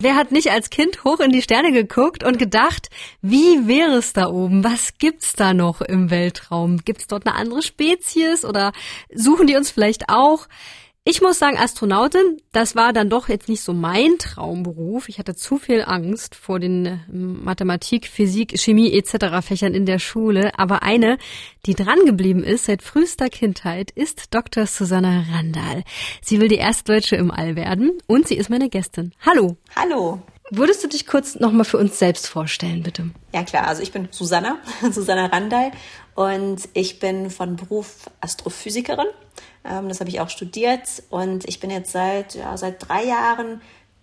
Wer hat nicht als Kind hoch in die Sterne geguckt und gedacht, wie wäre es da oben? Was gibt's da noch im Weltraum? Gibt's dort eine andere Spezies oder suchen die uns vielleicht auch? Ich muss sagen, Astronautin, das war dann doch jetzt nicht so mein Traumberuf. Ich hatte zu viel Angst vor den äh, Mathematik, Physik, Chemie etc. Fächern in der Schule. Aber eine, die dran geblieben ist seit frühester Kindheit, ist Dr. Susanna Randall. Sie will die erste Deutsche im All werden und sie ist meine Gästin. Hallo. Hallo. Würdest du dich kurz nochmal für uns selbst vorstellen, bitte? Ja klar, also ich bin Susanna, Susanna Randall und ich bin von Beruf Astrophysikerin ähm, das habe ich auch studiert und ich bin jetzt seit, ja, seit drei Jahren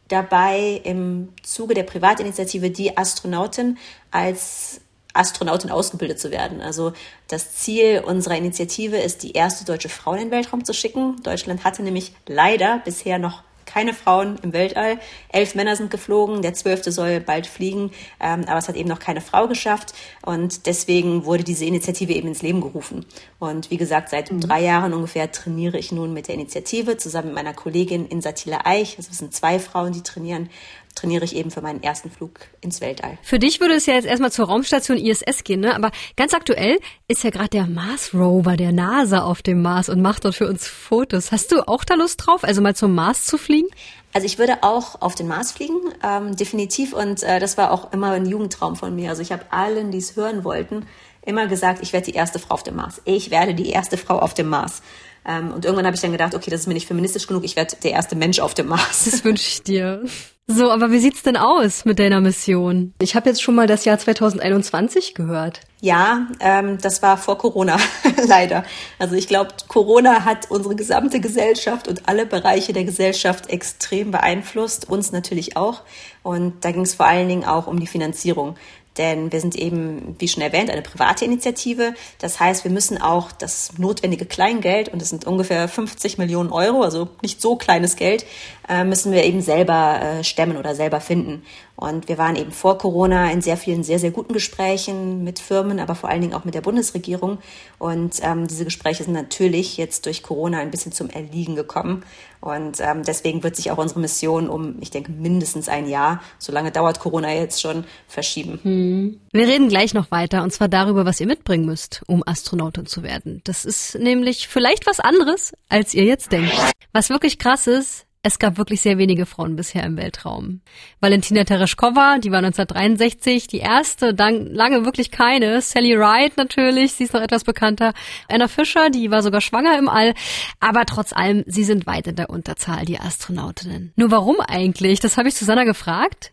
dabei, im Zuge der Privatinitiative Die Astronautin als Astronautin ausgebildet zu werden. Also das Ziel unserer Initiative ist, die erste deutsche Frau in den Weltraum zu schicken. Deutschland hatte nämlich leider bisher noch keine Frauen im Weltall. Elf Männer sind geflogen, der zwölfte soll bald fliegen, ähm, aber es hat eben noch keine Frau geschafft. Und deswegen wurde diese Initiative eben ins Leben gerufen. Und wie gesagt, seit mhm. drei Jahren ungefähr trainiere ich nun mit der Initiative zusammen mit meiner Kollegin Insatila Eich. Also es sind zwei Frauen, die trainieren trainiere ich eben für meinen ersten Flug ins Weltall. Für dich würde es ja jetzt erstmal zur Raumstation ISS gehen, ne? Aber ganz aktuell ist ja gerade der Mars Rover der NASA auf dem Mars und macht dort für uns Fotos. Hast du auch da Lust drauf, also mal zum Mars zu fliegen? Also ich würde auch auf den Mars fliegen, ähm, definitiv. Und äh, das war auch immer ein Jugendtraum von mir. Also ich habe allen, die es hören wollten, immer gesagt, ich werde die erste Frau auf dem Mars. Ich werde die erste Frau auf dem Mars. Ähm, und irgendwann habe ich dann gedacht, okay, das ist mir nicht feministisch genug, ich werde der erste Mensch auf dem Mars. Das wünsche ich dir. So, aber wie sieht's denn aus mit deiner Mission? Ich habe jetzt schon mal das Jahr 2021 gehört. Ja, ähm, das war vor Corona, leider. Also ich glaube, Corona hat unsere gesamte Gesellschaft und alle Bereiche der Gesellschaft extrem beeinflusst, uns natürlich auch. Und da ging es vor allen Dingen auch um die Finanzierung. Denn wir sind eben, wie schon erwähnt, eine private Initiative. Das heißt, wir müssen auch das notwendige Kleingeld, und das sind ungefähr 50 Millionen Euro, also nicht so kleines Geld, äh, müssen wir eben selber äh, stemmen oder selber finden. Und wir waren eben vor Corona in sehr vielen sehr, sehr guten Gesprächen mit Firmen, aber vor allen Dingen auch mit der Bundesregierung. Und ähm, diese Gespräche sind natürlich jetzt durch Corona ein bisschen zum Erliegen gekommen. Und ähm, deswegen wird sich auch unsere Mission um, ich denke, mindestens ein Jahr, so lange dauert Corona jetzt schon, verschieben. Hm. Wir reden gleich noch weiter, und zwar darüber, was ihr mitbringen müsst, um Astronautin zu werden. Das ist nämlich vielleicht was anderes, als ihr jetzt denkt. Was wirklich krass ist, es gab wirklich sehr wenige Frauen bisher im Weltraum. Valentina Tereshkova, die war 1963, die erste, dann lange wirklich keine. Sally Ride natürlich, sie ist noch etwas bekannter. Anna Fischer, die war sogar schwanger im All. Aber trotz allem, sie sind weit in der Unterzahl, die Astronautinnen. Nur warum eigentlich? Das habe ich Susanna gefragt.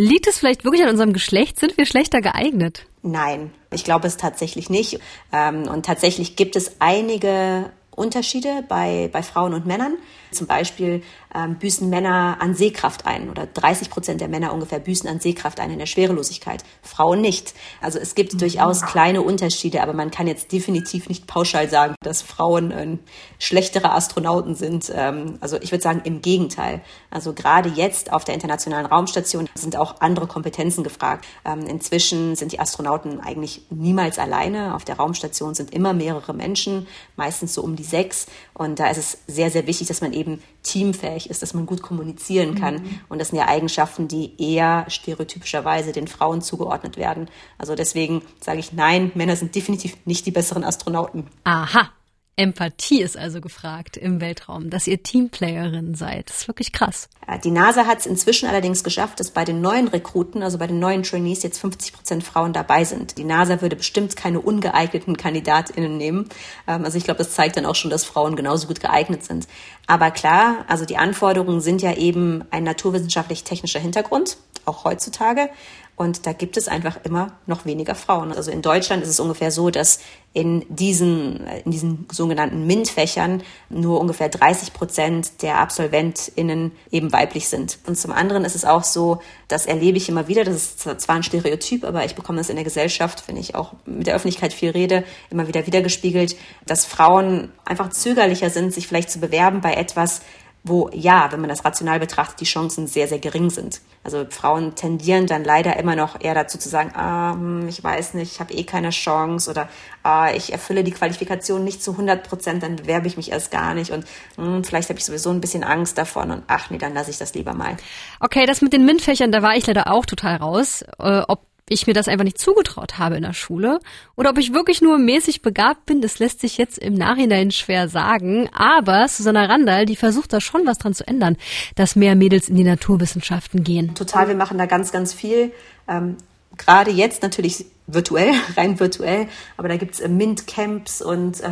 Liegt es vielleicht wirklich an unserem Geschlecht? Sind wir schlechter geeignet? Nein, ich glaube es tatsächlich nicht. Ähm, und tatsächlich gibt es einige Unterschiede bei, bei Frauen und Männern. Zum Beispiel ähm, büßen Männer an Sehkraft ein oder 30 Prozent der Männer ungefähr büßen an Sehkraft ein in der Schwerelosigkeit. Frauen nicht. Also es gibt durchaus kleine Unterschiede, aber man kann jetzt definitiv nicht pauschal sagen, dass Frauen äh, schlechtere Astronauten sind. Ähm, also ich würde sagen im Gegenteil. Also gerade jetzt auf der internationalen Raumstation sind auch andere Kompetenzen gefragt. Ähm, inzwischen sind die Astronauten eigentlich niemals alleine. Auf der Raumstation sind immer mehrere Menschen, meistens so um die sechs. Und da ist es sehr, sehr wichtig, dass man eben teamfähig ist, dass man gut kommunizieren kann. Mhm. Und das sind ja Eigenschaften, die eher stereotypischerweise den Frauen zugeordnet werden. Also deswegen sage ich nein, Männer sind definitiv nicht die besseren Astronauten. Aha. Empathie ist also gefragt im Weltraum, dass ihr Teamplayerin seid. Das ist wirklich krass. Die NASA hat es inzwischen allerdings geschafft, dass bei den neuen Rekruten, also bei den neuen Trainees, jetzt 50 Prozent Frauen dabei sind. Die NASA würde bestimmt keine ungeeigneten KandidatInnen nehmen. Ähm, also ich glaube, das zeigt dann auch schon, dass Frauen genauso gut geeignet sind. Aber klar, also die Anforderungen sind ja eben ein naturwissenschaftlich-technischer Hintergrund, auch heutzutage. Und da gibt es einfach immer noch weniger Frauen. Also in Deutschland ist es ungefähr so, dass in diesen, in diesen sogenannten MINT-Fächern nur ungefähr 30 Prozent der AbsolventInnen eben weiblich sind. Und zum anderen ist es auch so, das erlebe ich immer wieder, das ist zwar ein Stereotyp, aber ich bekomme das in der Gesellschaft, wenn ich auch mit der Öffentlichkeit viel rede, immer wieder wiedergespiegelt, dass Frauen einfach zögerlicher sind, sich vielleicht zu bewerben bei etwas, wo ja, wenn man das rational betrachtet, die Chancen sehr, sehr gering sind. Also Frauen tendieren dann leider immer noch eher dazu zu sagen, ah, hm, ich weiß nicht, ich habe eh keine Chance oder ah, ich erfülle die Qualifikation nicht zu 100 Prozent, dann bewerbe ich mich erst gar nicht und hm, vielleicht habe ich sowieso ein bisschen Angst davon und ach nee, dann lasse ich das lieber mal. Okay, das mit den MINT-Fächern, da war ich leider auch total raus. Äh, ob ich mir das einfach nicht zugetraut habe in der Schule oder ob ich wirklich nur mäßig begabt bin, das lässt sich jetzt im Nachhinein schwer sagen. Aber Susanna Randall, die versucht da schon was dran zu ändern, dass mehr Mädels in die Naturwissenschaften gehen. Total, wir machen da ganz, ganz viel. Ähm, Gerade jetzt natürlich virtuell, rein virtuell, aber da gibt's äh, MINT-Camps und äh,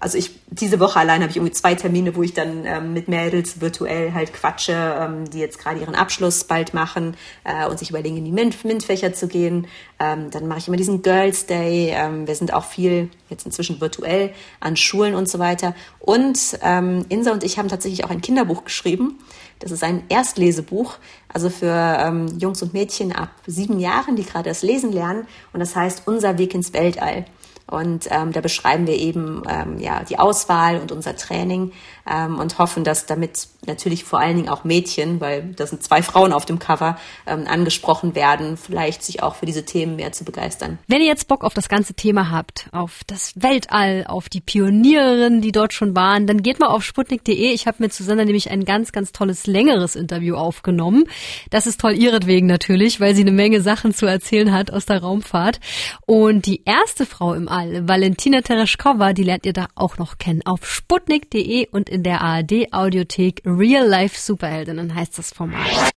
also ich diese Woche allein habe ich irgendwie zwei Termine, wo ich dann ähm, mit Mädels virtuell halt quatsche, ähm, die jetzt gerade ihren Abschluss bald machen äh, und sich überlegen, in die MINT, MINT-Fächer zu gehen. Ähm, dann mache ich immer diesen Girls Day. Ähm, wir sind auch viel jetzt inzwischen virtuell an Schulen und so weiter. Und ähm, Insa und ich haben tatsächlich auch ein Kinderbuch geschrieben. Das ist ein Erstlesebuch, also für ähm, Jungs und Mädchen ab sieben Jahren, die gerade das Lesen lernen. Und das heißt Unser Weg ins Weltall. Und ähm, da beschreiben wir eben ähm, ja, die Auswahl und unser Training ähm, und hoffen, dass damit natürlich vor allen Dingen auch Mädchen, weil da sind zwei Frauen auf dem Cover, ähm, angesprochen werden, vielleicht sich auch für diese Themen mehr zu begeistern. Wenn ihr jetzt Bock auf das ganze Thema habt, auf das Weltall, auf die Pionierinnen, die dort schon waren, dann geht mal auf sputnik.de. Ich habe mit Susanna nämlich ein ganz, ganz tolles, längeres Interview aufgenommen. Das ist toll ihretwegen natürlich, weil sie eine Menge Sachen zu erzählen hat aus der Raumfahrt. Und die erste Frau im All, Valentina Tereshkova, die lernt ihr da auch noch kennen. Auf sputnik.de und in der ARD Audiothek Real Life Superheldinnen heißt das Format.